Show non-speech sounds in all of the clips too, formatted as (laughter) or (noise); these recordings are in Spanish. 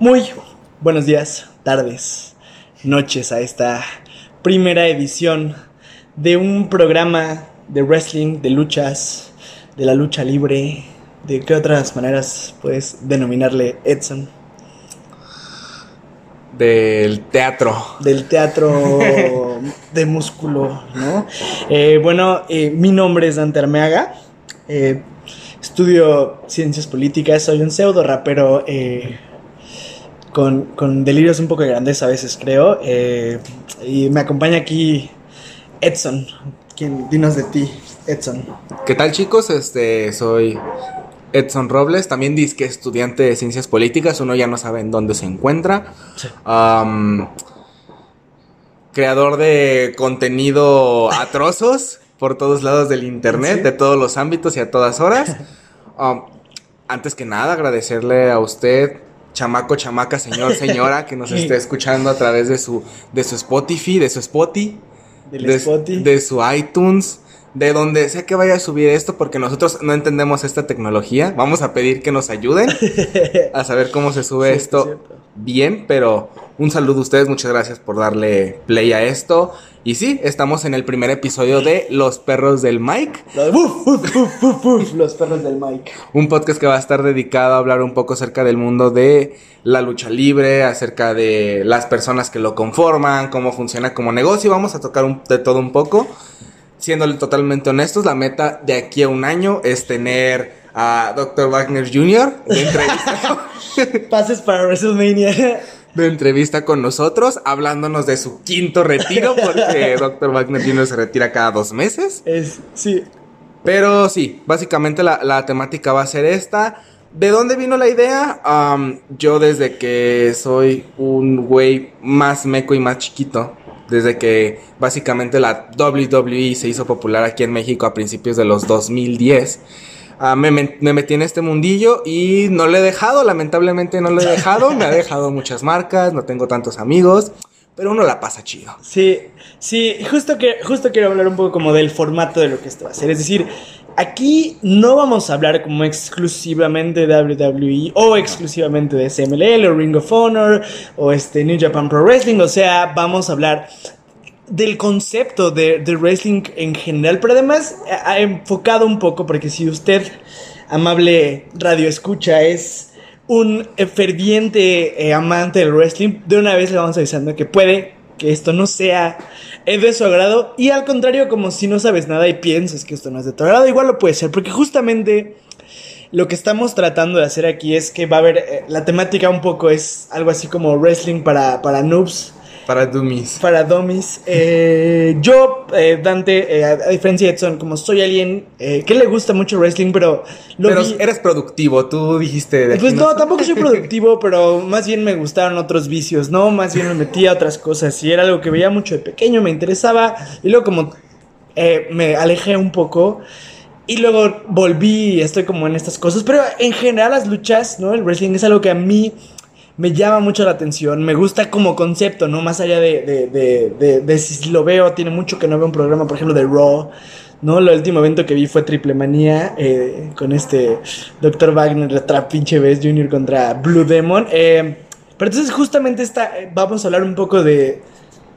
Muy buenos días, tardes, noches a esta primera edición de un programa de wrestling, de luchas, de la lucha libre. ¿De qué otras maneras puedes denominarle Edson? Del teatro. Del teatro (laughs) de músculo, ¿no? Eh, bueno, eh, mi nombre es Dante Armeaga. Eh, estudio ciencias políticas, soy un pseudo rapero eh, con, con delirios un poco grandes a veces, creo. eh, y me acompaña aquí Edson. ¿Quién? Dinos de ti, Edson. ¿Qué tal chicos? Este, soy Edson Robles, también disque estudiante de ciencias políticas, uno ya no sabe en dónde se encuentra. Creador de contenido a trozos por todos lados del internet, Sí. de todos los ámbitos y a todas horas. Antes que nada, agradecerle a usted, chamaco, chamaca, señor, señora, que nos (laughs) esté escuchando a través de su, de su Spotify, de su Spotify de, Spotify. de su iTunes, de donde sea que vaya a subir esto, porque nosotros no entendemos esta tecnología. Vamos a pedir que nos ayuden (laughs) a saber cómo se sube esto cierto. bien, pero un saludo a ustedes, muchas gracias por darle play a esto. Y sí, estamos en el primer episodio de Los Perros del Mike, (laughs) Los, perros del Mike. un podcast que va a estar dedicado a hablar un poco acerca del mundo de la lucha libre, acerca de las personas que lo conforman, cómo funciona como negocio. Vamos a tocar un- de todo un poco. Siéndole totalmente honestos, la meta de aquí a un año es tener a Dr. Wagner Jr. de entrevista, (laughs) Pases para WrestleMania. (laughs) de entrevista con nosotros, hablándonos de su quinto retiro, porque (laughs) Dr. Wagner Jr. se retira cada dos meses. Es, sí. Pero sí, básicamente la, la temática va a ser esta. ¿De dónde vino la idea? Yo desde que soy un güey más meco y más chiquito, desde que básicamente la WWE se hizo popular aquí en México a principios de los 2010, ah, me, me- me metí en este mundillo y no lo he dejado, lamentablemente no lo he dejado, me ha (laughs) dejado muchas marcas, no tengo tantos amigos, pero uno la pasa chido. Sí, sí, justo, que, justo quiero hablar un poco como del formato de lo que esto va a ser. Es decir, aquí no vamos a hablar como exclusivamente de WWE o exclusivamente de SMLL o Ring of Honor o este New Japan Pro Wrestling. O sea, vamos a hablar del concepto de, de wrestling en general, pero además ha enfocado un poco, porque si usted, amable radio escucha, es un eh, ferviente eh, amante del wrestling, de una vez le vamos avisando que puede que esto no sea eh, de su agrado, y al contrario, como si no sabes nada y piensas que esto no es de tu agrado, igual lo puede ser, porque justamente lo que estamos tratando de hacer aquí es que va a haber, eh, la temática un poco es algo así como wrestling para, para noobs, Para Dummies. para dummies. Eh, yo, eh, Dante, eh, a, diferencia de Edson, como soy alguien que le gusta mucho wrestling, pero lo Pero vi- eres productivo, tú dijiste... de Pues no no, tampoco soy productivo, (laughs) pero más bien me gustaron otros vicios, ¿no? Más bien me metí a otras cosas y era algo que veía mucho de pequeño, me interesaba y luego como me alejé un poco y luego volví y estoy como en estas cosas, pero en general las luchas, ¿no? El wrestling es algo que a mí me llama mucho la atención, me gusta como concepto, ¿no? Más allá de, de, de, de- si lo veo, tiene mucho que no veo un programa, por ejemplo, de Raw. ¿no? El último evento que vi fue Triple Manía eh, con este Dr. Wagner, otra pinche vez Junior contra Blue Demon. eh, pero entonces justamente esta, eh, vamos a hablar un poco de,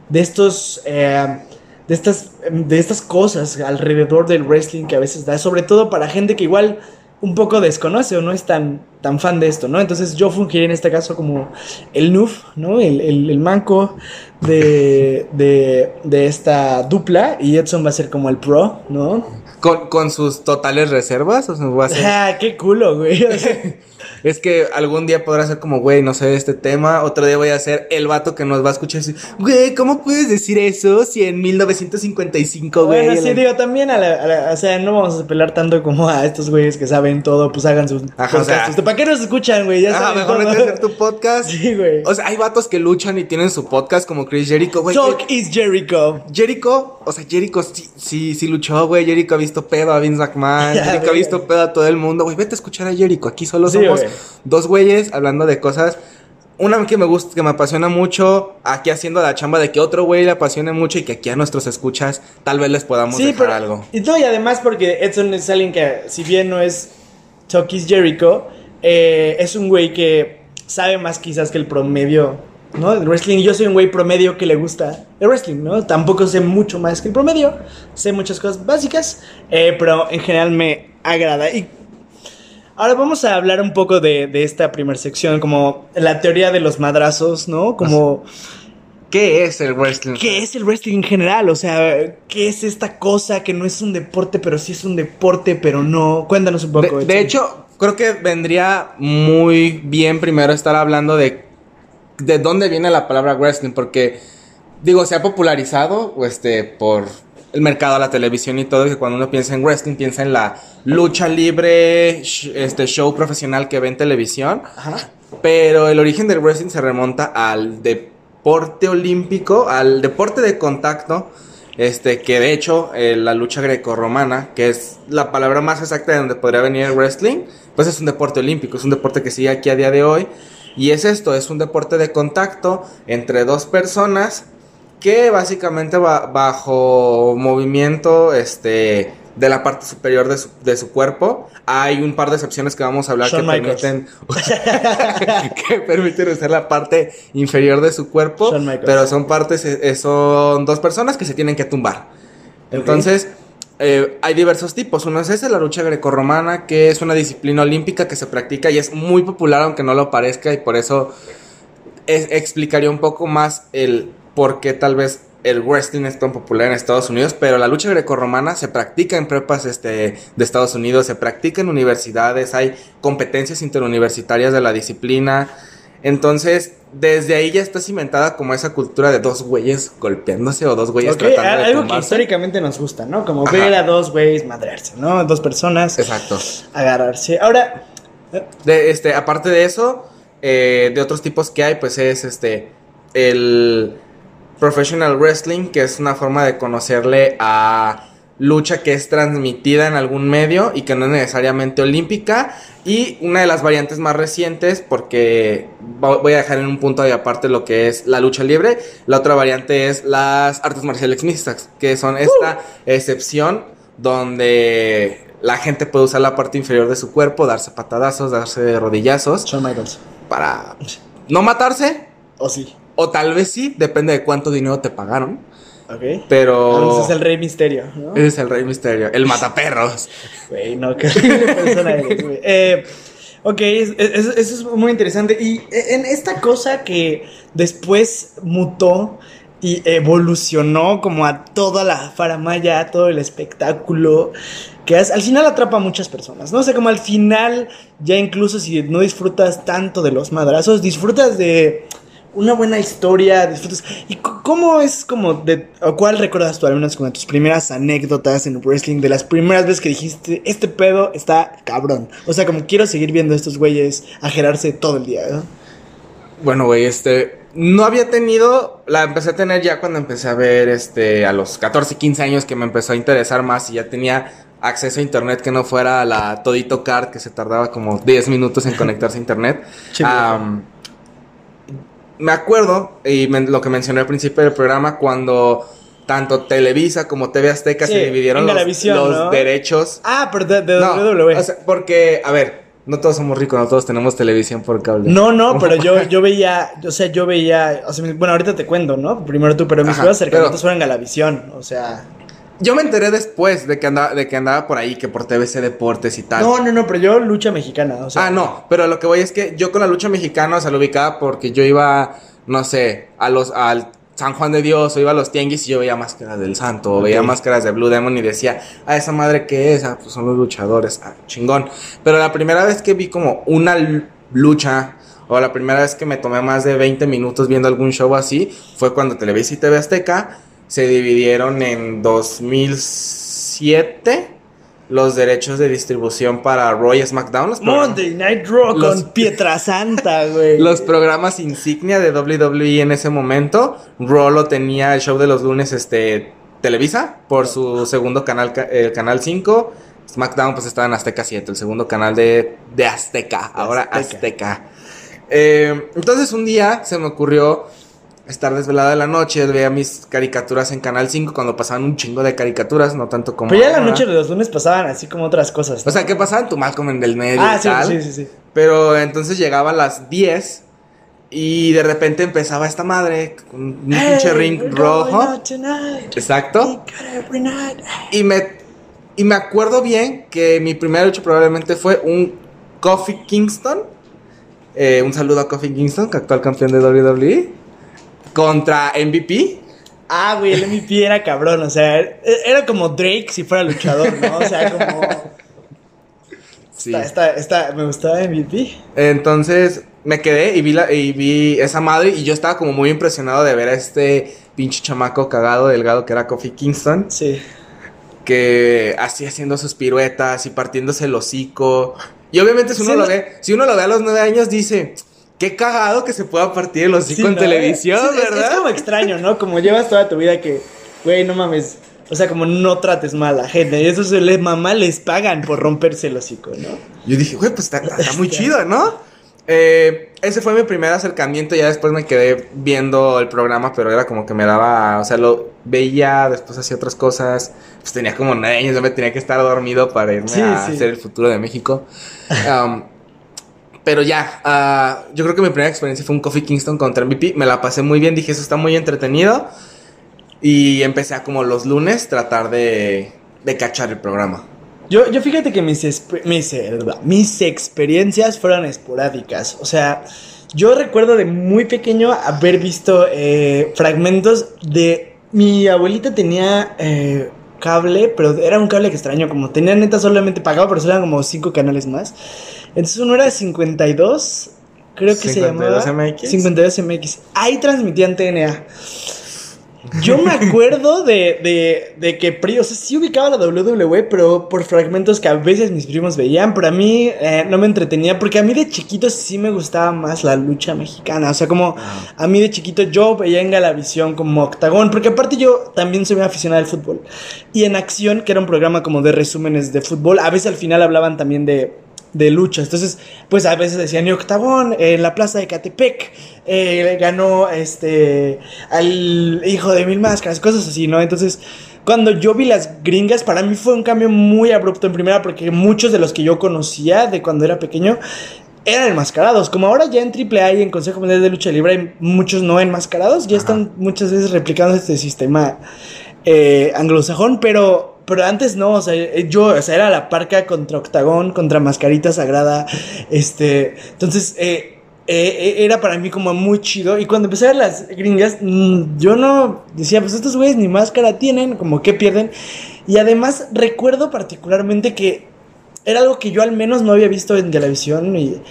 de estos... eh, de estas, de estas cosas alrededor del wrestling que a veces da, sobre todo para gente que igual un poco desconoce o no es tan, tan fan de esto, ¿no? Entonces yo fungiré en este caso como el noob, ¿no? El, el- el manco de, de, de esta dupla y Edson va a ser como el pro, ¿no? Con, con sus totales reservas, o sea, va a ser- Ah, qué culo, güey. (laughs) Es que algún día podrá ser como, güey, no sé este tema. Otro día voy a ser el vato que nos va a escuchar y decir, güey, ¿cómo puedes decir eso si en 1955, güey? bueno, sí, la- digo, también a la, a la- O sea, no vamos a apelar tanto como a estos güeyes que saben todo, pues hagan sus Ajá, o sea- podcasts. ¿Para qué nos escuchan, güey? Ya Ajá, saben mejor todo. vete a hacer tu podcast. (laughs) Sí, güey. O sea, hay vatos que luchan y tienen su podcast como Chris Jericho, güey. Talk is Jericho. Jericho, o sea, Jericho sí, sí, sí luchó, güey. Jericho ha visto pedo a Vince McMahon. (laughs) Jericho ha visto pedo a todo el mundo. Güey, vete a escuchar a Jericho. Aquí solo Sí, somos dos güeyes hablando de cosas una que me gusta, que me apasiona mucho, aquí haciendo la chamba de que otro güey le apasione mucho y que aquí a nuestros escuchas tal vez les podamos dejar algo. Y no, y además porque Edson es alguien que, si bien no es Chucky's Jericho, eh, es un güey que sabe más quizás que el promedio, ¿no? El wrestling. Yo soy un güey promedio que le gusta el wrestling, ¿no? Tampoco sé mucho más que el promedio, sé muchas cosas básicas, eh, pero en general me agrada. Y Ahora vamos a hablar un poco de, esta primera sección, como la teoría de los madrazos, ¿no? Como... ¿Qué es el wrestling? ¿Qué es el wrestling en general? O sea, ¿qué es esta cosa que no es un deporte, pero sí es un deporte, pero no? Cuéntanos un poco. De, de hecho, creo que vendría muy bien primero estar hablando de de dónde viene la palabra wrestling, porque digo, se ha popularizado este, por el mercado, la televisión y todo, que cuando uno piensa en wrestling, piensa en la lucha libre, este show profesional que ve en televisión. Pero el origen del wrestling se remonta al deporte olímpico, al deporte de contacto, este, que de hecho eh, la lucha grecorromana, que es la palabra más exacta de donde podría venir el wrestling, pues es un deporte olímpico, es un deporte que sigue aquí a día de hoy. Y es esto, es un deporte de contacto entre dos personas que básicamente va bajo movimiento este, de la parte superior de su, cuerpo. Hay un par de excepciones que vamos a hablar que permiten, (laughs) (laughs) que permiten usar la parte inferior de su cuerpo, pero son partes, eh, son dos personas que se tienen que tumbar. Entonces, eh, hay diversos tipos. Uno es ese, la lucha grecorromana, que es una disciplina olímpica que se practica y es muy popular, aunque no lo parezca, y por eso explicaría un poco más el por qué tal vez el wrestling es tan popular en Estados Unidos, pero la lucha grecorromana se practica en prepas este, de Estados Unidos, se practica en universidades, hay competencias interuniversitarias de la disciplina. Entonces, desde ahí ya está cimentada como esa cultura de dos güeyes golpeándose o dos güeyes tratando de Algo que históricamente nos gusta, ¿no? Como ver a dos güeyes madrearse, ¿no? Dos personas. Exacto. Agarrarse. Ahora... De, este, aparte de eso, eh, de otros tipos que hay, pues es este, el professional wrestling, que es una forma de conocerle a lucha que es transmitida en algún medio y que no es necesariamente olímpica. Y una de las variantes más recientes, porque voy a dejar en un punto de aparte lo que es la lucha libre, la otra variante es las artes marciales mixtas, que son esta uh. excepción donde la gente puede usar la parte inferior de su cuerpo, darse patadazos, darse rodillazos. Shawn Michaels. Para no matarse. O sí. O tal vez sí, depende de cuánto dinero te pagaron. Ok. Pero. ese es el Rey Misterio, ¿no? Ese es el Rey Misterio, el mataperros. Güey, no, qué persona eres, güey. Eh, ok, eso es muy interesante. Y en esta cosa que después mutó y evolucionó como a toda la faramaya, a todo el espectáculo, que al final atrapa a muchas personas. No sé, como al final, ya incluso si no disfrutas tanto de los madrazos, disfrutas de una buena historia, disfrutas. ¿Y cómo es como de o cuál recuerdas tú algunas como tus primeras anécdotas en wrestling de las primeras veces que dijiste, este pedo está cabrón? O sea, como quiero seguir viendo a estos güeyes ajerarse todo el día, ¿no? Bueno, güey, este no había tenido, la empecé a tener ya cuando empecé a ver este a los 14, 15 años que me empezó a interesar más y ya tenía acceso a internet que no fuera la Todito Card que se tardaba como 10 minutos en conectarse a internet (laughs) me acuerdo, y lo que mencioné al principio del programa, cuando tanto Televisa como TV Azteca se dividieron los, derechos. Ah, pero de, de WWE. porque, a ver, no todos somos ricos, no todos tenemos televisión por cable. No, no, (laughs) pero yo, yo veía, o sea, yo veía, o sea, bueno, ahorita te cuento, ¿no? Primero tú, pero mis juegos cercanos fueron Galavisión, o sea. Yo me enteré después de que andaba, de que andaba por ahí, que por TVC Deportes y tal. No, no, no, pero yo lucha mexicana, o sea. Ah, no, pero lo que voy es que yo con la lucha mexicana, o sea, lo ubicaba porque yo iba, no sé, a los, al San Juan de Dios, o iba a los tianguis y yo veía máscaras del santo, o veía máscaras de Blue Demon y decía, ah, esa madre que es, ah, pues son los luchadores, ah, chingón. Pero la primera vez que vi como una lucha, o la primera vez que me tomé más de 20 minutos viendo algún show así, fue cuando Televisa y TV Azteca se dividieron en 2007 los derechos de distribución para Roy SmackDown. Monday Night Raw con Pietrasanta, (laughs) güey. Los programas insignia de WWE en ese momento. Raw lo tenía el show de los lunes, este, Televisa, por su segundo canal, el canal 5. SmackDown pues estaba en Azteca 7, el segundo canal de, de Azteca, ahora Azteca. Eh, entonces un día se me ocurrió estar desvelada de la noche, veía mis caricaturas en Canal 5 cuando pasaban un chingo de caricaturas, no tanto como Pero ya en la noche de los lunes pasaban así como otras cosas. ¿no? O sea, ¿qué pasaban? Tu Malcolm en del medio ah, y sí, tal. sí, sí, sí. Pero entonces llegaba a las 10 y de repente empezaba esta madre con un pinche ring rojo. Exacto. Y me, y me acuerdo bien que mi primer lucha probablemente fue un Kofi Kingston. Eh, un saludo a Kofi Kingston, que actual campeón de WWE. Contra MVP. Ah, güey, el MVP era cabrón, o sea, era como Drake si fuera luchador, ¿no? O sea, como... Sí. Está, está, está- me gustaba MVP. Entonces me quedé y vi, la, y vi esa madre y yo estaba como muy impresionado de ver a este pinche chamaco cagado, delgado que era Kofi Kingston. Sí. que así haciendo sus piruetas y partiéndose el hocico. Y obviamente si uno Sí, lo ve, si uno lo ve a los nueve años dice, qué cagado que se pueda partir el hocico Sí, en ¿no? televisión, Sí, ¿verdad? Es, como extraño, ¿no? Como llevas toda tu vida que, güey, no mames. O sea, como no trates mal a la gente. Y eso se les mamá les pagan por romperse el hocico, ¿no? Yo dije, güey, pues está, (laughs) está muy chido, ¿no? Eh, ese fue mi primer acercamiento, ya después me quedé viendo el programa, pero era como que me daba, o sea, lo veía, después hacía otras cosas, pues tenía como nueve años, yo me tenía que estar dormido para irme Sí, a sí. hacer el futuro de México. (laughs) Um, pero ya, ah, yo creo que mi primera experiencia fue un Coffee Kingston contra MVP, me la pasé muy bien, dije, eso está muy entretenido, y empecé a como los lunes tratar de, de cachar el programa. Yo, yo fíjate que mis, mis, eh, mis experiencias fueron esporádicas. O sea, yo recuerdo de muy pequeño haber visto eh, fragmentos de... Mi abuelita tenía eh, cable, pero era un cable extraño. Como tenía neta solamente pagado, pero eran como cinco canales más. Entonces uno era 52, creo que se 52 llamaba... MX. 52 MX. Ahí transmitían TNA. Yo me acuerdo de, de, de que, pri- o sea, sí ubicaba la WWE, pero por fragmentos que a veces mis primos veían, pero a mí eh, no me entretenía, porque a mí de chiquito sí me gustaba más la lucha mexicana, o sea, como a mí de chiquito yo veía en Galavisión como Octagón, porque aparte yo también soy muy aficionado al fútbol, y en Acción, que era un programa como de resúmenes de fútbol, a veces al final hablaban también de de lucha. Entonces, pues a veces decían, y Octagón, en la plaza de Catepec, eh, ganó este al hijo de mil máscaras, cosas así, ¿no? Entonces, cuando yo vi las gringas, para mí fue un cambio muy abrupto en primera, porque muchos de los que yo conocía de cuando era pequeño eran enmascarados. Como ahora ya en AAA y en Consejo Mundial de Lucha Libre hay muchos no enmascarados, ya Ajá. están muchas veces replicando este sistema eh, anglosajón, pero, pero antes no, o sea, eh, yo, o sea, era la parca contra Octagón, contra Mascarita Sagrada, este, entonces, eh, eh, era para mí como muy chido, y cuando empecé a ver las gringas, mm, yo no decía, pues estos güeyes ni máscara tienen, como que pierden, y además recuerdo particularmente que era algo que yo al menos no había visto en televisión, y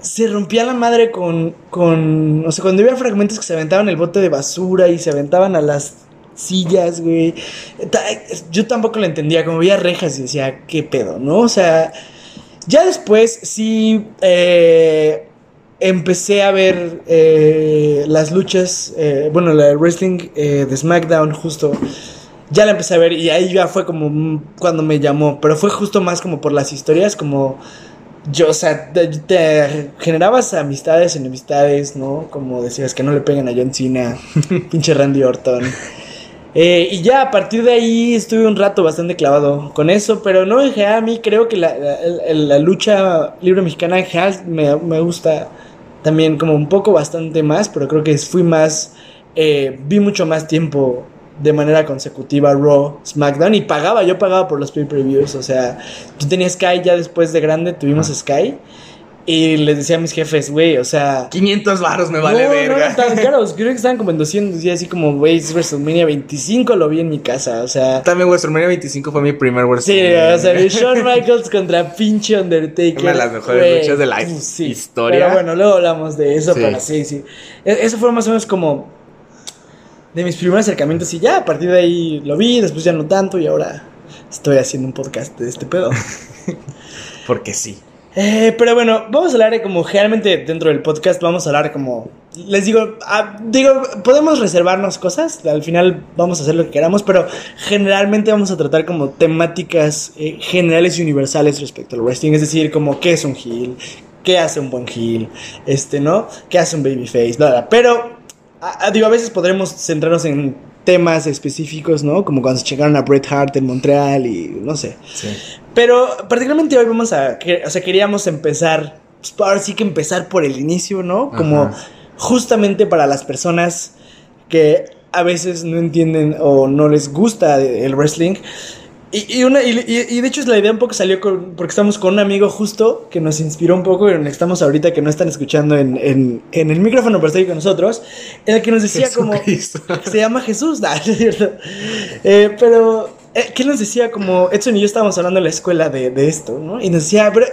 se rompía la madre con, con, o sea, cuando había fragmentos que se aventaban el bote de basura y se aventaban a las sillas, güey. Yo tampoco lo entendía, como veía rejas y decía, ¿qué pedo, no? O sea, ya después sí eh, empecé a ver eh, las luchas, eh, bueno, la wrestling eh, de SmackDown justo. Ya la empecé a ver y ahí ya fue como cuando me llamó, pero fue justo más como por las historias, como yo, o sea, te generabas amistades, enemistades, ¿no? Como decías que no le peguen a John Cena, (laughs) pinche Randy Orton. Eh, y ya a partir de ahí estuve un rato bastante clavado con eso, pero no en general a mí creo que la, la- la lucha libre mexicana en general me, me gusta también como un poco bastante más, pero creo que fui más, eh, vi mucho más tiempo de manera consecutiva Raw, SmackDown y pagaba, yo pagaba por los pay-per-views, o sea, yo tenía Sky ya después de grande, tuvimos Sky y les decía a mis jefes, güey, o sea... 500 baros me vale no, verga. no tan (laughs) caros, creo que estaban como en 200 y así como, güey, es WrestleMania 25, lo vi en mi casa, o sea... También WrestleMania 25 fue mi primer Sí, WrestleMania. o sea, (laughs) Shawn Michaels contra pinche Undertaker. Una de las mejores güey, luchas de la sí. historia. Pero bueno, luego hablamos de eso, Sí. pero sí, sí. E- Eso fue más o menos como de mis primeros acercamientos y ya, a partir de ahí lo vi, después ya no tanto y ahora estoy haciendo un podcast de este pedo. (laughs) Porque sí. Eh, pero bueno, vamos a hablar como generalmente dentro del podcast vamos a hablar como les digo, ah, digo, podemos reservarnos cosas, al final vamos a hacer lo que queramos, pero generalmente vamos a tratar como temáticas eh, generales y universales respecto al wrestling, es decir, como qué es un heel, qué hace un buen heel, este, ¿no? ¿Qué hace un babyface? Bla, bla. Pero, a, a- digo, a veces podremos centrarnos en temas específicos, ¿no? Como cuando se checaron a Bret Hart en Montreal y no sé. Sí. Pero particularmente hoy vamos a, o sea, queríamos empezar, pues, ahora sí que empezar por el inicio, ¿no? Como Ajá. justamente para las personas que a veces no entienden o no les gusta el wrestling. Y, y una, y, y- de hecho la idea un poco salió con- porque estamos con un amigo justo que nos inspiró un poco, y estamos ahorita que no están escuchando en, en, en el micrófono, pero está ahí con nosotros, en el que nos decía como... Se llama Jesús, (laughs) no es. Eh, pero, eh, ¿qué nos decía? Como Edson y yo estábamos hablando en la escuela de, de esto, ¿no? Y nos decía, pero,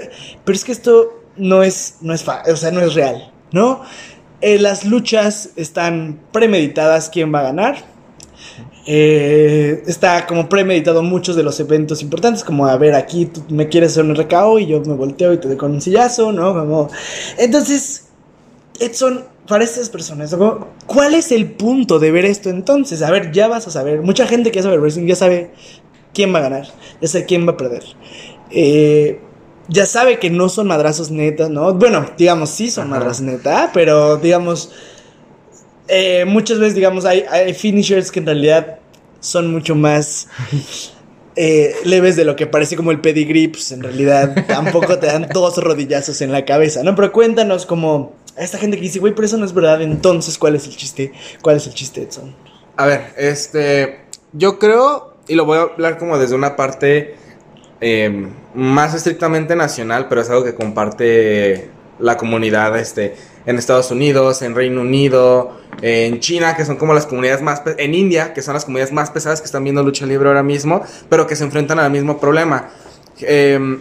pero es que esto no es, no es, o sea, no es real, ¿no? Eh, las luchas están premeditadas quién va a ganar. Eh, está como premeditado muchos de los eventos importantes, como a ver, aquí tú me quieres hacer un RKO y yo me volteo y te doy con un sillazo, ¿no? Como, entonces, Edson, para estas personas. ¿cuál es el punto de ver esto entonces? A ver, ya vas a saber. Mucha gente que sabe wrestling ya sabe quién va a ganar, ya sabe quién va a perder. Eh, ya sabe que no son madrazos netas, ¿no? Bueno, digamos, sí son Ajá. madrazos neta, pero digamos, eh, muchas veces, digamos, hay, hay finishers que en realidad son mucho más (laughs) eh, leves de lo que parece como el pedigree, pues en realidad tampoco te dan (laughs) dos rodillazos en la cabeza, ¿no? Pero cuéntanos como a esta gente que dice, güey, pero eso no es verdad, entonces, ¿cuál es el chiste? ¿Cuál es el chiste, Edson? A ver, este. Yo creo, y lo voy a hablar como desde una parte eh, más estrictamente nacional, pero es algo que comparte la comunidad este, en Estados Unidos, en Reino Unido, en China, que son como las comunidades más. En India, que son las comunidades más pesadas que están viendo lucha libre ahora mismo, pero que se enfrentan al mismo problema. Eh,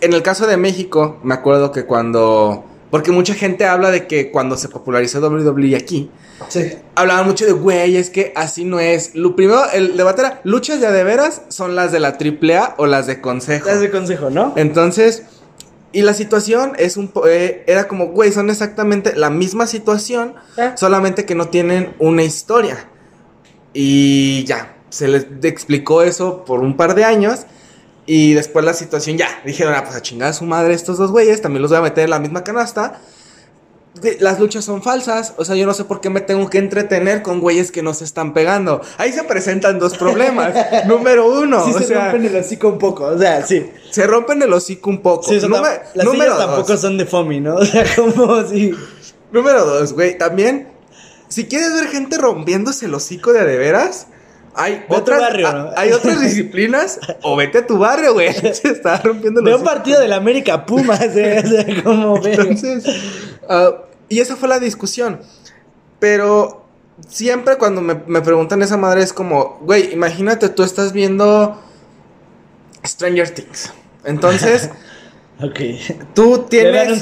en el caso de México, me acuerdo que cuando. Porque mucha gente habla de que cuando se popularizó WWE aquí, Sí. hablaban mucho de, güey, es que así no es. Lo primero, el debate era, luchas de de veras son las de la AAA o las de consejo. Das de consejo, ¿no? Entonces, y la situación es un eh, era como, güey, son exactamente la misma situación, Ah. solamente que no tienen una historia. Y ya, se les explicó eso por un par de años. Y después la situación ya, dijeron, ah, pues a chingar a su madre estos dos güeyes, también los voy a meter en la misma canasta. Las luchas son falsas, o sea, yo no sé por qué me tengo que entretener con güeyes que no se están pegando. Ahí se presentan dos problemas. (laughs) Número uno, sí o se sea, rompen el hocico un poco, o sea, sí. se rompen el hocico un poco. Sí, Número- las número dos. tampoco son de foamy, ¿no? (laughs) O sea, como así. Número dos, güey. También, si quieres ver gente rompiéndose el hocico de a de veras, hay Ve otras, barrio, a- ¿no? hay otras disciplinas, o vete a tu barrio, güey. (laughs) Se está rompiendo el Veo un partido del América Pumas, ¿eh? O sea, (laughs) como ve. Entonces, ah, y esa fue la discusión. Pero siempre cuando me, me preguntan esa madre es como, güey, imagínate tú estás viendo Stranger Things. Entonces, (laughs) Ok. tú tienes... Le dan un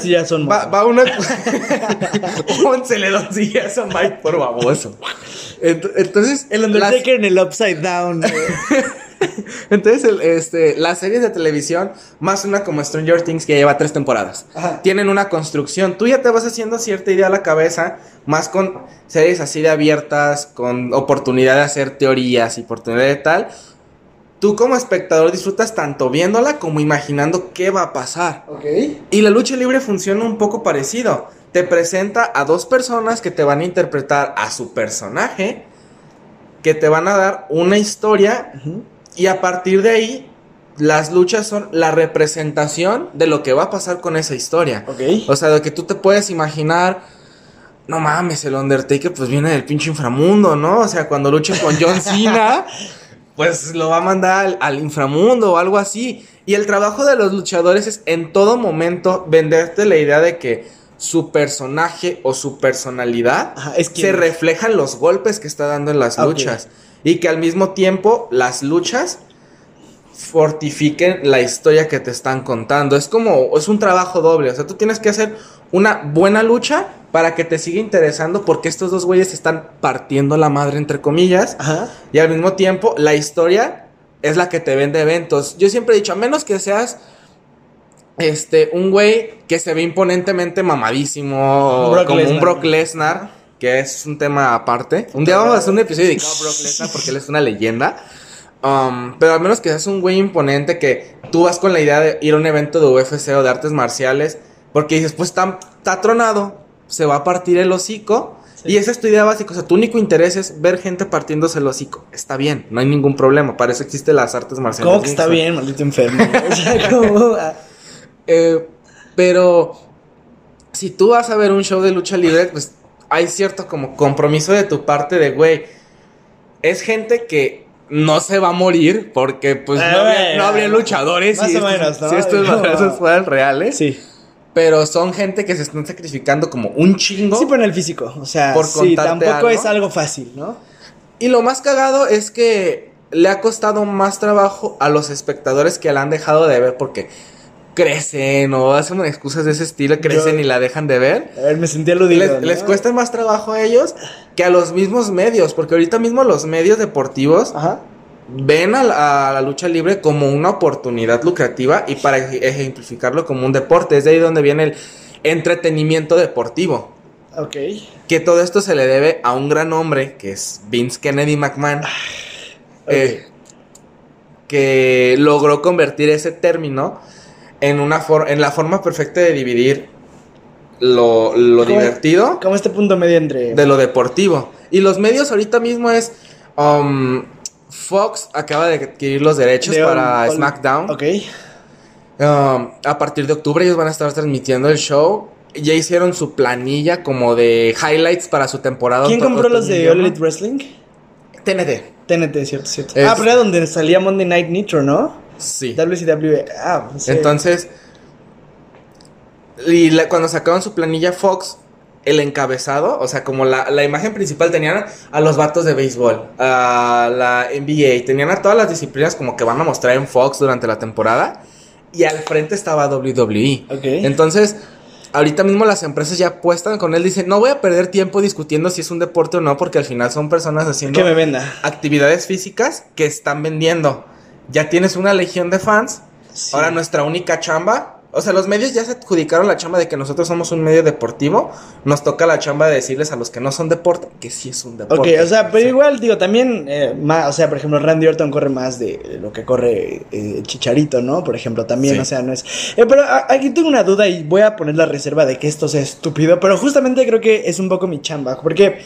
Va, va una... (laughs) A Mike por baboso. Ent- Entonces, El las- Undertaker en el Upside Down. (laughs) entonces el- este, las series de televisión, más una como Stranger Things que lleva tres temporadas, Ajá. tienen una construcción. Tú ya te vas haciendo cierta idea a la cabeza, más con series así de abiertas, con oportunidad de hacer teorías y oportunidad de tal. Tú como espectador disfrutas tanto viéndola como imaginando qué va a pasar. Ok. Y la lucha libre funciona un poco parecido. Te presenta a dos personas que te van a interpretar a su personaje, que te van a dar una historia y a partir de ahí las luchas son la representación de lo que va a pasar con esa historia. Ok. O sea, de que tú te puedes imaginar, no mames, el Undertaker pues viene del pinche inframundo, ¿no? O sea, cuando luche con John Cena, (laughs) pues lo va a mandar al, al inframundo o algo así. Y el trabajo de los luchadores es en todo momento venderte la idea de que su personaje o su personalidad Ajá, es se es. reflejan los golpes que está dando en las luchas. Y que al mismo tiempo las luchas fortifiquen la historia que te están contando. Es como, es un trabajo doble. O sea, tú tienes que hacer una buena lucha para que te siga interesando porque estos dos güeyes están partiendo la madre, entre comillas. Ajá. Y al mismo tiempo, la historia es la que te vende eventos. Yo siempre he dicho, a menos que seas este, un güey que se ve imponentemente mamadísimo, Brock como un. Brock Lesnar, que es un tema aparte. Un día vamos a hacer un episodio dedicado a Brock Lesnar porque él es una leyenda. Um, pero al menos que seas un güey imponente que tú vas con la idea de ir a un evento de UFC o de artes marciales Porque dices, pues está, está tronado, se va a partir el hocico. Sí. Y esa es tu idea básica. O sea, tu único interés es ver gente partiéndose el hocico. Está bien, no hay ningún problema. Para eso existen las artes marciales. ¿Cómo que está bien, maldito enfermo? (laughs) o sea, Eh, pero si tú vas a ver un show de lucha libre, pues hay cierto como compromiso de tu parte de, güey, es gente que no se va a morir porque pues no, Eh, habría, no luchadores más si o estos, menos, ¿no? si estos madrazos (laughs) fueran reales. Sí. Pero son gente que se están sacrificando como un chingo. Sí, pero en el físico. O sea, Por sí, tampoco algo. es algo fácil, ¿no? Y lo más cagado es que le ha costado más trabajo a los espectadores que la han dejado de ver porque crecen o hacen excusas de ese estilo, crecen Yo- y la dejan de ver. A ver, me sentí aludido. Les, ¿no? les cuesta más trabajo a ellos que a los mismos medios, porque ahorita mismo los medios deportivos Ajá. Ven a la, a la lucha libre como una oportunidad lucrativa y para ej- ejemplificarlo como un deporte. Es de ahí donde viene el entretenimiento deportivo. Ok. Que todo esto se le debe a un gran hombre, que es Vince Kennedy McMahon, eh, que logró convertir ese término en, una for- en la forma perfecta de dividir lo, lo divertido Como este punto medio entre... de lo deportivo. Y los medios ahorita mismo es... um, Fox acaba de adquirir los derechos de para SmackDown. Ok. Um, a partir de octubre ellos van a estar transmitiendo el show. Ya hicieron su planilla como de highlights para su temporada. ¿Quién compró los de. All Elite Wrestling? TNT. TNT, cierto, cierto. Es- Ah, pero era donde salía Monday Night Nitro, ¿no? Sí. WCW. Ah, sí. Entonces, y la- cuando sacaron su planilla Fox, el encabezado, o sea, como la, la imagen principal tenían a los vatos de béisbol, a la NBA, tenían a todas las disciplinas como que van a mostrar en Fox durante la temporada, y al frente estaba WWE. Ok. Entonces, ahorita mismo las empresas ya apuestan con él, dicen, no voy a perder tiempo discutiendo si es un deporte o no, porque al final son personas haciendo Que me venda. actividades físicas que están vendiendo. Ya tienes una legión de fans. Sí. Ahora nuestra única chamba. O sea, los medios ya se adjudicaron la chamba de que nosotros somos un medio deportivo. Nos toca la chamba de decirles a los que no son deporte que sí es un Ok, deporte. o sea, pero Sí. igual, digo, también, eh, más, o sea, por ejemplo, Randy Orton corre más de lo que corre eh, Chicharito, ¿no? Por ejemplo, también, Sí. o sea, no es... Eh, pero a- aquí tengo una duda y voy a poner la reserva de que esto sea estúpido, pero justamente creo que es un poco mi chamba, porque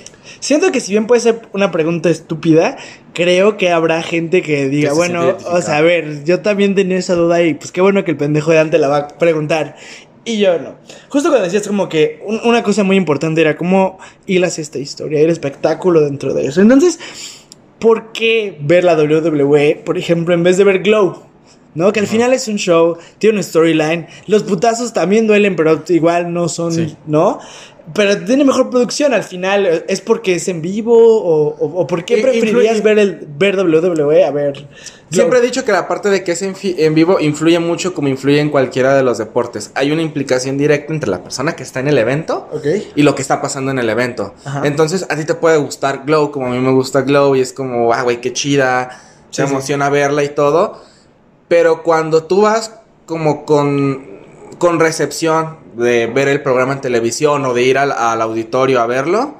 siento que si bien puede ser una pregunta estúpida, creo que habrá gente que diga, Que bueno, o sea, a ver, yo también tenía esa duda y pues qué bueno que el pendejo de antes la va a preguntar. Y yo no. Justo cuando decías como que un- una cosa muy importante era cómo hilas esta historia, el espectáculo dentro de eso. Entonces, ¿por qué ver la WWE, por ejemplo, en vez de ver Glow? ¿No? Que al final es un show, tiene una storyline. Los putazos también duelen, pero igual no son, Sí. ¿no? Pero tiene mejor producción al final. ¿Es porque es en vivo? ¿O, o- o por qué I- preferirías ver, el, ver WWE a ver? Siempre he dicho que la parte de que es en, en vivo influye mucho como influye en cualquiera de los deportes. Hay una implicación directa entre la persona que está en el evento y lo que está pasando en el evento. Ajá. Entonces, a ti te puede gustar Glow, como a mí me gusta Glow, y es como, ah, güey, qué chida, Sí, sí. emociona verla y todo. Pero cuando tú vas como con, con recepción de ver el programa en televisión o de ir al, al auditorio a verlo,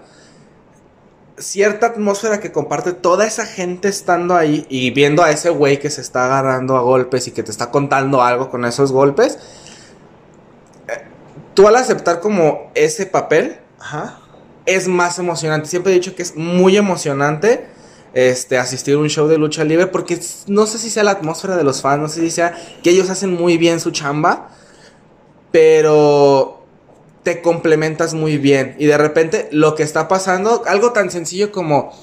cierta atmósfera que comparte toda esa gente estando ahí y viendo a ese güey que se está agarrando a golpes y que te está contando algo con esos golpes, eh, tú al aceptar como ese papel, Ajá. es más emocionante. Siempre he dicho que es muy emocionante este, asistir a un show de lucha libre porque no sé si sea la atmósfera de los fans, no sé si sea que ellos hacen muy bien su chamba, pero te complementas muy bien y de repente lo que está pasando, algo tan sencillo como...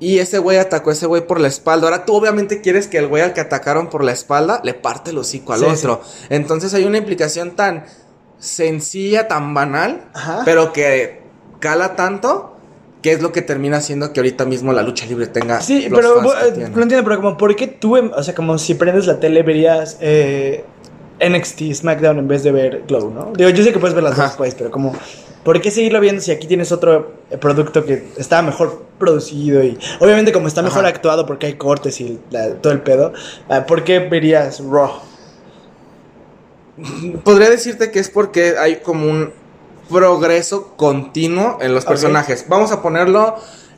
Y ese güey atacó a ese güey por la espalda. Ahora tú obviamente quieres que el güey al que atacaron por la espalda le parte el hocico al Sí, otro. Entonces hay una implicación tan sencilla, tan banal, Ajá. pero que cala tanto que es lo que termina haciendo que ahorita mismo la lucha libre tenga Sí, los pero fans que eh, no entiendo, pero como, ¿por qué tú, em- o sea, como si prendes la tele verías eh, NXT, SmackDown en vez de ver Glow, ¿no? Digo, yo sé que puedes ver las Ajá. dos, pues, pero como, ¿por qué seguirlo viendo si aquí tienes otro eh, producto que está mejor producido y obviamente como está mejor Ajá. actuado porque hay cortes y la- todo el pedo, ah, ¿por qué verías Raw? Podría decirte que es porque hay como un progreso continuo en los personajes. Vamos a ponerlo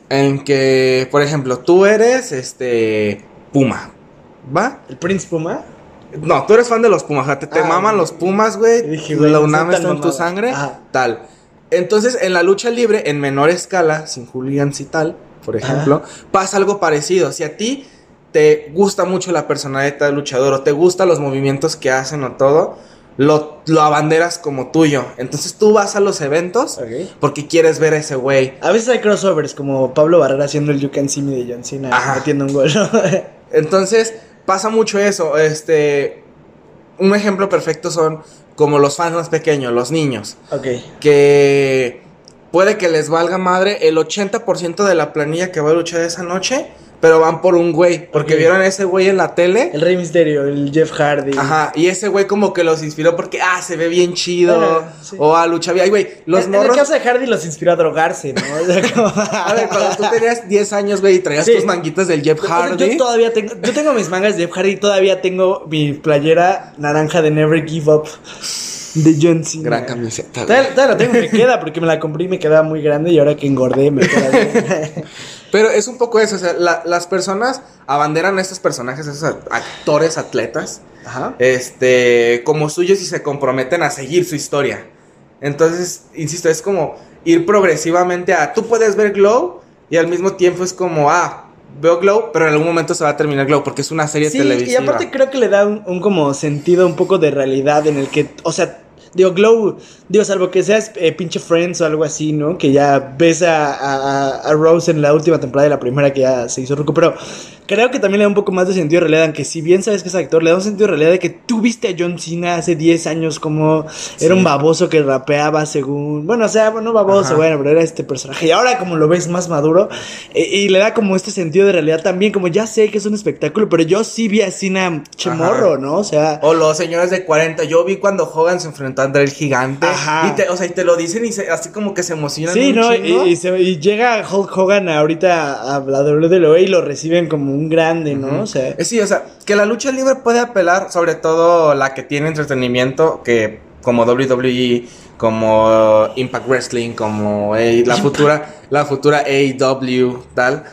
en que, por ejemplo, tú eres este Puma, ¿va? ¿El Prince Puma? No, tú eres fan de los Pumas, o sea, te, te Ah, maman los Pumas, güey. La UNAM está en tu sangre, Ajá. tal. Entonces, en la lucha libre, en menor escala, sin hooligans y tal, por ejemplo, pasa algo parecido. Si a ti te gusta mucho la personalidad del luchador o te gustan los movimientos que hacen o todo, lo, lo abanderas como tuyo. Entonces tú vas a los eventos porque quieres ver a ese güey. A veces hay crossovers, como Pablo Barrera haciendo el You Can See Me de John Cena, Ajá. metiendo un gol. Entonces, pasa mucho eso. Este. Un ejemplo perfecto son como los fans más pequeños, los niños. ok. Que puede que les valga madre el 80% de la planilla que va a luchar esa noche. Pero van por un güey. Porque vieron a ese güey en la tele. El Rey Misterio, el Jeff Hardy. Ajá. Y ese güey como que los inspiró porque, ah, se ve bien chido. Bueno, sí. O a lucha. Ay, güey, los en, en el morros. caso de Hardy los inspiró a drogarse, ¿no? (laughs) O sea, como- A ver, cuando tú tenías 10 años, güey, y traías Sí. tus manguitas del Jeff Hardy. Yo todavía tengo, yo tengo mis mangas de Jeff Hardy, todavía tengo mi playera naranja de Never Give Up de John Cena. Gran camiseta. todavía la tengo, me queda porque me la compré y me quedaba muy grande y ahora que engordé me queda bien. (laughs) Pero es un poco eso, o sea, la- las personas abanderan a estos personajes, a esos actores, atletas, Ajá. este, como suyos y se comprometen a seguir su historia. Entonces, insisto, es como ir progresivamente a, tú puedes ver Glow y al mismo tiempo es como, ah, veo Glow, pero en algún momento se va a terminar Glow porque es una serie Sí, televisiva. y aparte creo que le da un, un como sentido un poco de realidad en el que, o sea, digo, Glow, digo, salvo que seas eh, pinche Friends o algo así, ¿no? Que ya ves a, a- a Rose en la última temporada de la primera que ya se hizo ruco, pero creo que también le da un poco más de sentido de realidad, aunque si bien sabes que es actor, le da un sentido de realidad de que tú viste a John Cena hace 10 años como era un baboso que rapeaba según, bueno, o sea, bueno, baboso, Ajá. bueno, pero era este personaje, y ahora como lo ves más maduro, eh, y le da como este sentido de realidad también, como ya sé que es un espectáculo, pero yo sí vi a Cena chemorro, Ajá. ¿no? O sea, O los señores de 40, yo vi cuando Hogan se enfrentó a André el Gigante. Ajá. Y te, o sea, y te lo dicen y se- así como que se emocionan Sí, un ¿no? Y, y se- y llega Hulk Hogan ahorita a la WWE y lo reciben como un grande, ¿no? O sea, Eh, Sí, o sea, que la lucha libre puede apelar, sobre todo la que tiene entretenimiento, que como WWE, como Impact Wrestling, como eh, la futura, la futura AEW, tal.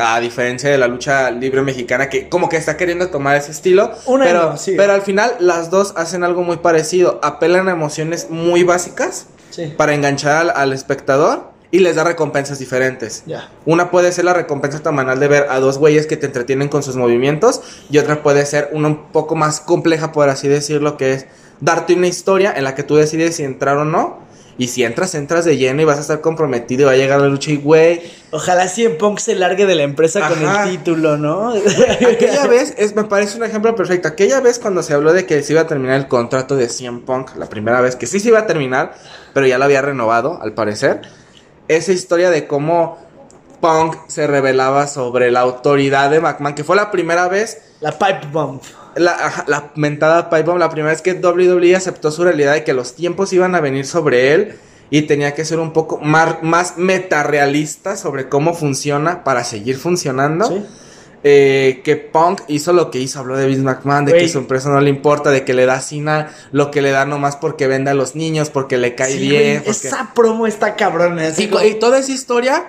A diferencia de la lucha libre mexicana, que como que está queriendo tomar ese estilo. Una pero, sí. pero al final las dos hacen algo muy parecido. Apelan a emociones muy básicas sí. para enganchar al, al espectador y les da recompensas diferentes. Una puede ser la recompensa tamanal de ver a dos güeyes que te entretienen con sus movimientos y otra puede ser una un poco más compleja, por así decirlo, que es darte una historia en la que tú decides si entrar o no. Y si entras, entras de lleno y vas a estar comprometido y va a llegar la lucha y güey. Ojalá CM Punk se largue de la empresa con el título, ¿no? Aquella (laughs) vez, es, me parece un ejemplo perfecto. Aquella vez cuando se habló de que se iba a terminar el contrato de CM Punk, la primera vez que sí se iba a terminar, pero ya lo había renovado, al parecer. Esa historia de cómo Punk se revelaba sobre la autoridad de McMahon, que fue la primera vez, La pipe bomb. la, la mentada pipe bomb, la primera vez que WWE aceptó su realidad de que los tiempos iban a venir sobre él y tenía que ser un poco más, más metarealista sobre cómo funciona para seguir funcionando. Sí. Eh, que Punk hizo lo que hizo, habló de Vince McMahon, de que su empresa no le importa, de que le da a Cena lo que le da nomás porque vende a los niños, porque le cae Sí, bien. porque- Esa promo está cabrona. y, como- y toda esa historia,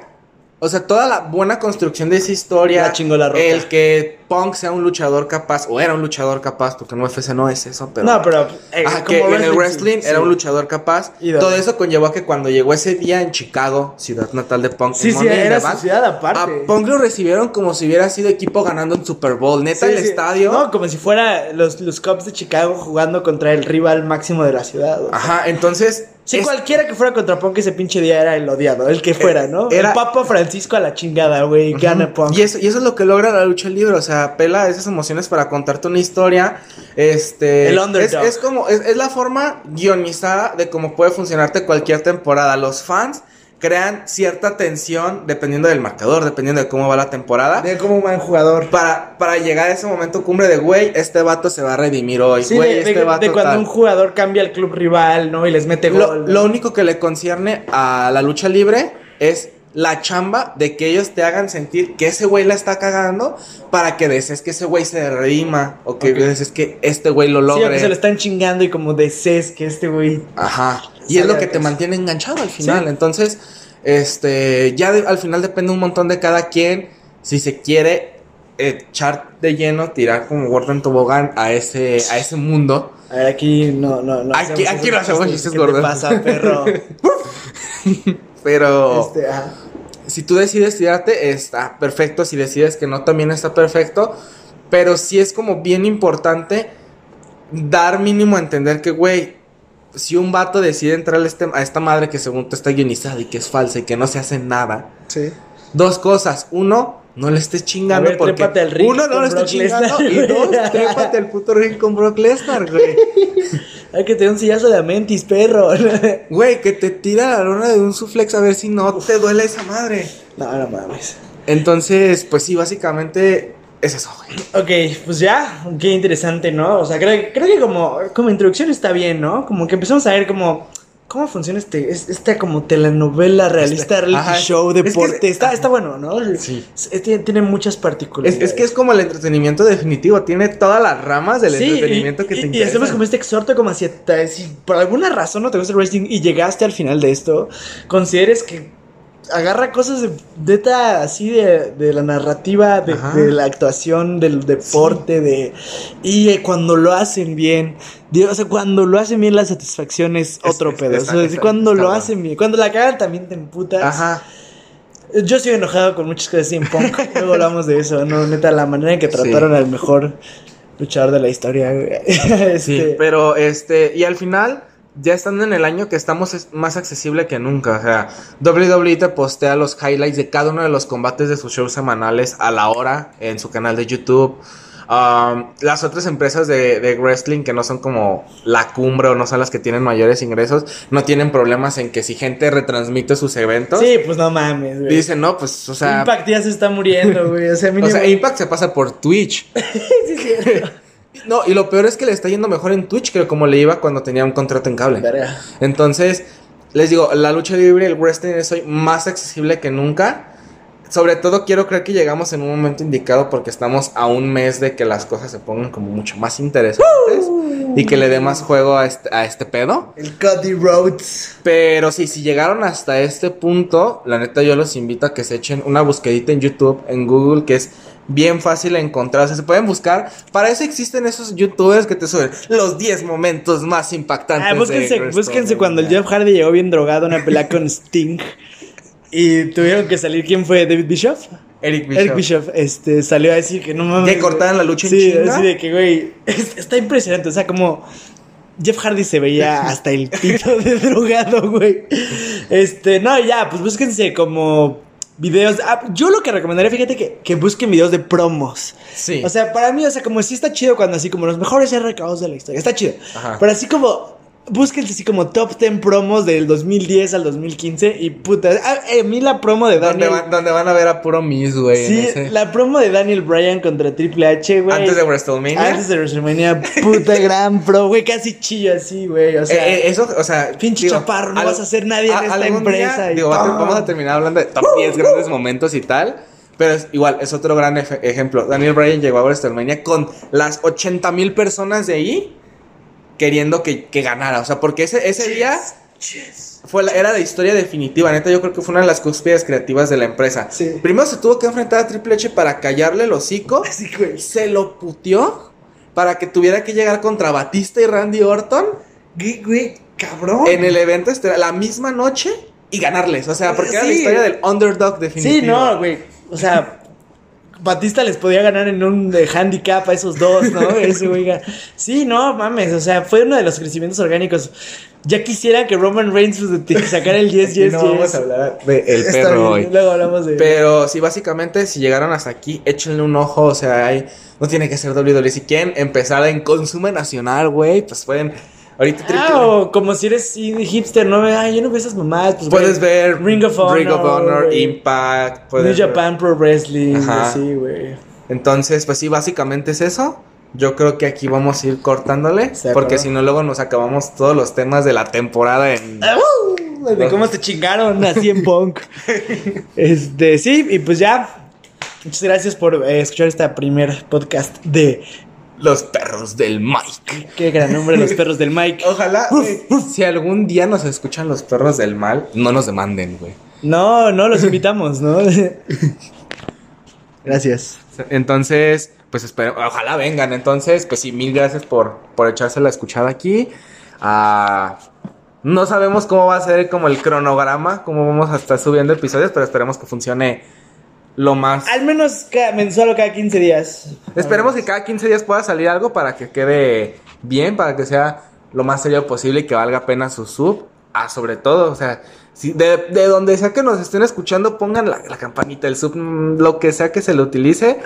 o sea, toda la buena construcción de esa historia, La chingó la roca. el que Punk sea un luchador capaz, o era un luchador capaz, porque en UFC no es eso, pero... no, pero. eh, Ajá, como que en el wrestling sí. era un luchador capaz. Todo eso conllevó a que cuando llegó ese día en Chicago, ciudad natal de Punk, Sí, sí, era ciudad aparte. a Punk lo recibieron como si hubiera sido equipo ganando un Super Bowl. Neta, Sí, el estadio. No, como si fuera los, los Cubs de Chicago jugando contra el rival máximo de la ciudad. o sea. Ajá, entonces. Es- cualquiera que fuera contra Punk ese pinche día era el odiado, el que fuera, ¿no? era- El Papa Francisco a la chingada, güey, gana Punk. Y eso, y eso es lo que logra la lucha libre, o sea, apela a esas emociones para contarte una historia. Este. El es, underdog. es como, es, es la forma guionizada de cómo puede funcionarte cualquier temporada. Los fans crean cierta tensión dependiendo del marcador, dependiendo de cómo va la temporada. De como un buen jugador. Para, para llegar a ese momento cumbre de, güey, este vato se va a redimir hoy. Sí, güey, de, de- este vato de cuando tal". un jugador cambia al club rival, ¿no? Y les mete Lo, gol. ¿no? lo único que le concierne a la lucha libre es la chamba de que ellos te hagan sentir que ese güey la está cagando para que desees que ese güey se redima o que Ok. desees que este güey lo Sí, o logre. que se lo están chingando y como desees que este güey. Ajá. Y es lo que te mantiene enganchado al final. Sí. Entonces, este, ya de- al final depende un montón de cada quien si se quiere echar de lleno, tirar como gordo en tobogán a ese, a ese mundo. A ver, aquí no, no, no. Aquí- aquí no hacemos chistes. chistes ¿Qué gordos. te pasa, perro? (laughs) Pero Este, si tú decides tirarte, está perfecto. Si decides que no, también está perfecto. Pero sí es como bien importante dar mínimo a entender que, güey, si un vato decide entrar a, este- a esta madre que según tú está guionizada y que es falsa y que no se hace nada, Sí. dos cosas. Uno, no le estés chingando A ver, porque trépate al ring uno no le estés chingando Lesnar, y dos, trépate al puto ring con Brock Lesnar, güey. (laughs) Hay que tener un sillazo de Amentis, perro. (laughs) Güey, que te tira la lona de un suplex a ver si no te duele esa madre. no, no mames. Entonces, pues sí, básicamente es eso, güey. Ok, pues ya, qué interesante, ¿no? O sea, creo, creo que como, como introducción está bien, ¿no? Como que empezamos a ver como cómo funciona este, es- esta como telenovela realista, Este, reality ajá, show, es que- deporte. está, está bueno, ¿no? Sí. Tiene, tiene muchas Es, particularidades. es que es como el entretenimiento definitivo, tiene todas las ramas del Sí, entretenimiento y, que te y- y interesa. hacemos como este exhorto como hacia ta- si por alguna razón no te gusta el wrestling y llegaste al final de esto, consideres que agarra cosas de neta así de, de la narrativa, de, de la actuación, del deporte, de y eh, cuando lo hacen bien, Dios, o sea, cuando lo hacen bien la satisfacción es otro es- pedo. o sea, cuando lo hacen bien, cuando la cagan también te emputas. Ajá. Yo estoy enojado con muchas cosas en punk. (laughs) Luego hablamos de eso, ¿no? Neta, la manera en que Sí. trataron al mejor luchador de la historia. (laughs) Este, Sí, pero este, y al final, ya estando en el año que estamos es más accesible que nunca. O sea, WWE te postea los highlights de cada uno de los combates de sus shows semanales a la hora en su canal de YouTube. Um, las otras empresas de, de wrestling que no son como la cumbre o no son las que tienen mayores ingresos, no tienen problemas en que si gente retransmite sus eventos, Sí, pues no mames, güey. dicen, no, pues, o sea, Impact ya se está muriendo, güey. O sea, (laughs) o mínimo. sea, Impact se pasa por Twitch. (laughs) Sí, es cierto. No, y lo peor es que le está yendo mejor en Twitch que como le iba cuando tenía un contrato en cable. Verga. Entonces, les digo, la lucha libre y el wrestling es hoy más accesible que nunca. Sobre todo quiero creer que llegamos en un momento indicado porque estamos a un mes de que las cosas se pongan como mucho más interesantes y que le dé más juego a este, a este pedo. El Cody Rhodes. Pero sí, si llegaron hasta este punto, la neta yo los invito a que se echen una busquedita en YouTube, en Google, que es bien fácil de encontrar. O sea, se pueden buscar. Para eso existen esos youtubers que te suben los 10 momentos más impactantes. Ah, de búsquense, WrestleMania. búsquense cuando el Jeff Hardy llegó bien drogado a una pelea con Sting. Y tuvieron que salir. ¿Quién fue? ¿David Bischoff? Eric Bischoff. Eric Bischoff este, salió a decir que no mames. Que cortaran la lucha en Sí, chinga. así de que, güey, es- está impresionante. O sea, como Jeff Hardy se veía hasta el pito de (laughs) drogado, güey. Este, no, ya, pues búsquense como videos. ah, yo lo que recomendaría, fíjate que, que busquen videos de promos. Sí. O sea, para mí, o sea, como sí está chido cuando así como los mejores RKOs de la historia. Está chido. Ajá. Pero así como. Búsquense así como top 10 promos del 2010 al 2015 y puta, a, a mí la promo de donde, Daniel van, donde van a ver a puro Miss, güey. en Sí, ese- la promo de Daniel Bryan contra Triple H, güey. Antes de WrestleMania. Antes de WrestleMania, puta (laughs) gran pro, güey, casi chillo así, güey. O sea, Eh, eh, eso, o sea, pinche chaparro, no al- vas a ser nadie en a- esta algún empresa día, y digo, vamos a terminar hablando de top 10 grandes momentos y tal. Pero es, igual, es otro gran ejemplo. Daniel Bryan llegó a WrestleMania con las 80 mil personas de ahí queriendo que, que ganara. O sea, porque ese, ese día fue la, era la historia definitiva. Neta, yo creo que fue una de las cúspides creativas de la empresa. Sí. Primero se tuvo que enfrentar a Triple H para callarle el hocico. (laughs) Así, güey. Se lo puteó para que tuviera que llegar contra Batista y Randy Orton Güey, güey, cabrón. en el evento estelar la misma noche y ganarles. O sea, porque era la historia del underdog definitivo. Sí, no, güey. O sea, Batista les podía ganar en un de handicap a esos dos, ¿no? (laughs) Ese güey. ga- Sí, no, mames. O sea, fue uno de los crecimientos orgánicos. Ya quisiera que Roman Reigns sacara el 10 Y 10 no vamos a hablar de el Está perro hoy. Luego hablamos de. Pero sí, básicamente, si llegaron hasta aquí, échenle un ojo. O sea, hay, no tiene que ser WWE. Si quieren empezar en consumo nacional, güey, pues pueden. Ahorita Ah, o como si eres hipster, no Ay, yo no veo esas mamadas. Pues, puedes ver Ring of Honor, Ring of Honor. Impact. New ver- Japan Pro Wrestling, Ajá. así, güey. Entonces, pues sí, básicamente es eso. Yo creo que aquí vamos a ir cortándole. Porque si no, luego nos acabamos todos los temas de la temporada en. ¡Uh! De cómo te chingaron así en punk. (laughs) este, sí, y pues ya. Muchas gracias por eh, escuchar esta primer podcast de Los perros del Mike. qué gran nombre, los perros del Mike. Ojalá, güey, si algún día nos escuchan los perros del mal, no nos demanden, güey. No, no, los invitamos, ¿no? (laughs) Gracias. Entonces, pues espero, ojalá vengan. Entonces, pues sí, mil gracias por, por echarse la escuchada aquí. Ah, no sabemos cómo va a ser como el cronograma, cómo vamos a estar subiendo episodios, pero esperemos que funcione lo más. Al menos cada, mensual o cada 15 días. Esperemos que cada 15 días pueda salir algo para que quede bien, para que sea lo más serio posible y que valga pena su sub. Ah, sobre todo, o sea, si de, de donde sea que nos estén escuchando, pongan la, la campanita del sub, mm, lo que sea que se le utilice.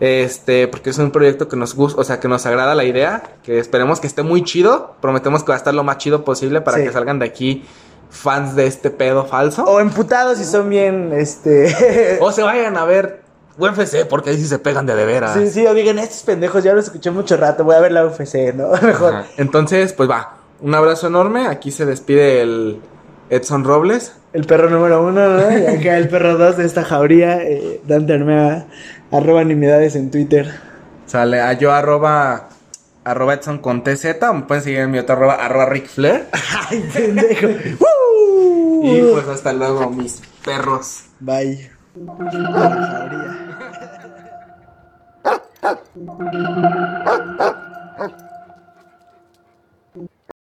Este, porque es un proyecto que nos gusta, o sea, que nos agrada la idea, que esperemos que esté muy chido. Prometemos que va a estar lo más chido posible para Sí. que salgan de aquí fans de este pedo falso. O emputados si son bien, este... (laughs) O se vayan a ver UFC, porque ahí sí se pegan de de veras. Sí, sí, o digan, estos pendejos ya los escuché mucho rato, voy a ver la UFC, ¿no? (laughs) Mejor. Ajá. Entonces, pues va. Un abrazo enorme. Aquí se despide el Edson Robles. El perro número uno, ¿no? Y acá el perro dos de esta jauría, eh, Dante Armea, arroba nimiedades en Twitter. Sale a yo arroba, arroba Edson con TZ. O me pueden seguir en mi otro arroba, arroba Ric Flair. (laughs) Ay, pendejo. Y pues hasta luego, mis perros. Bye.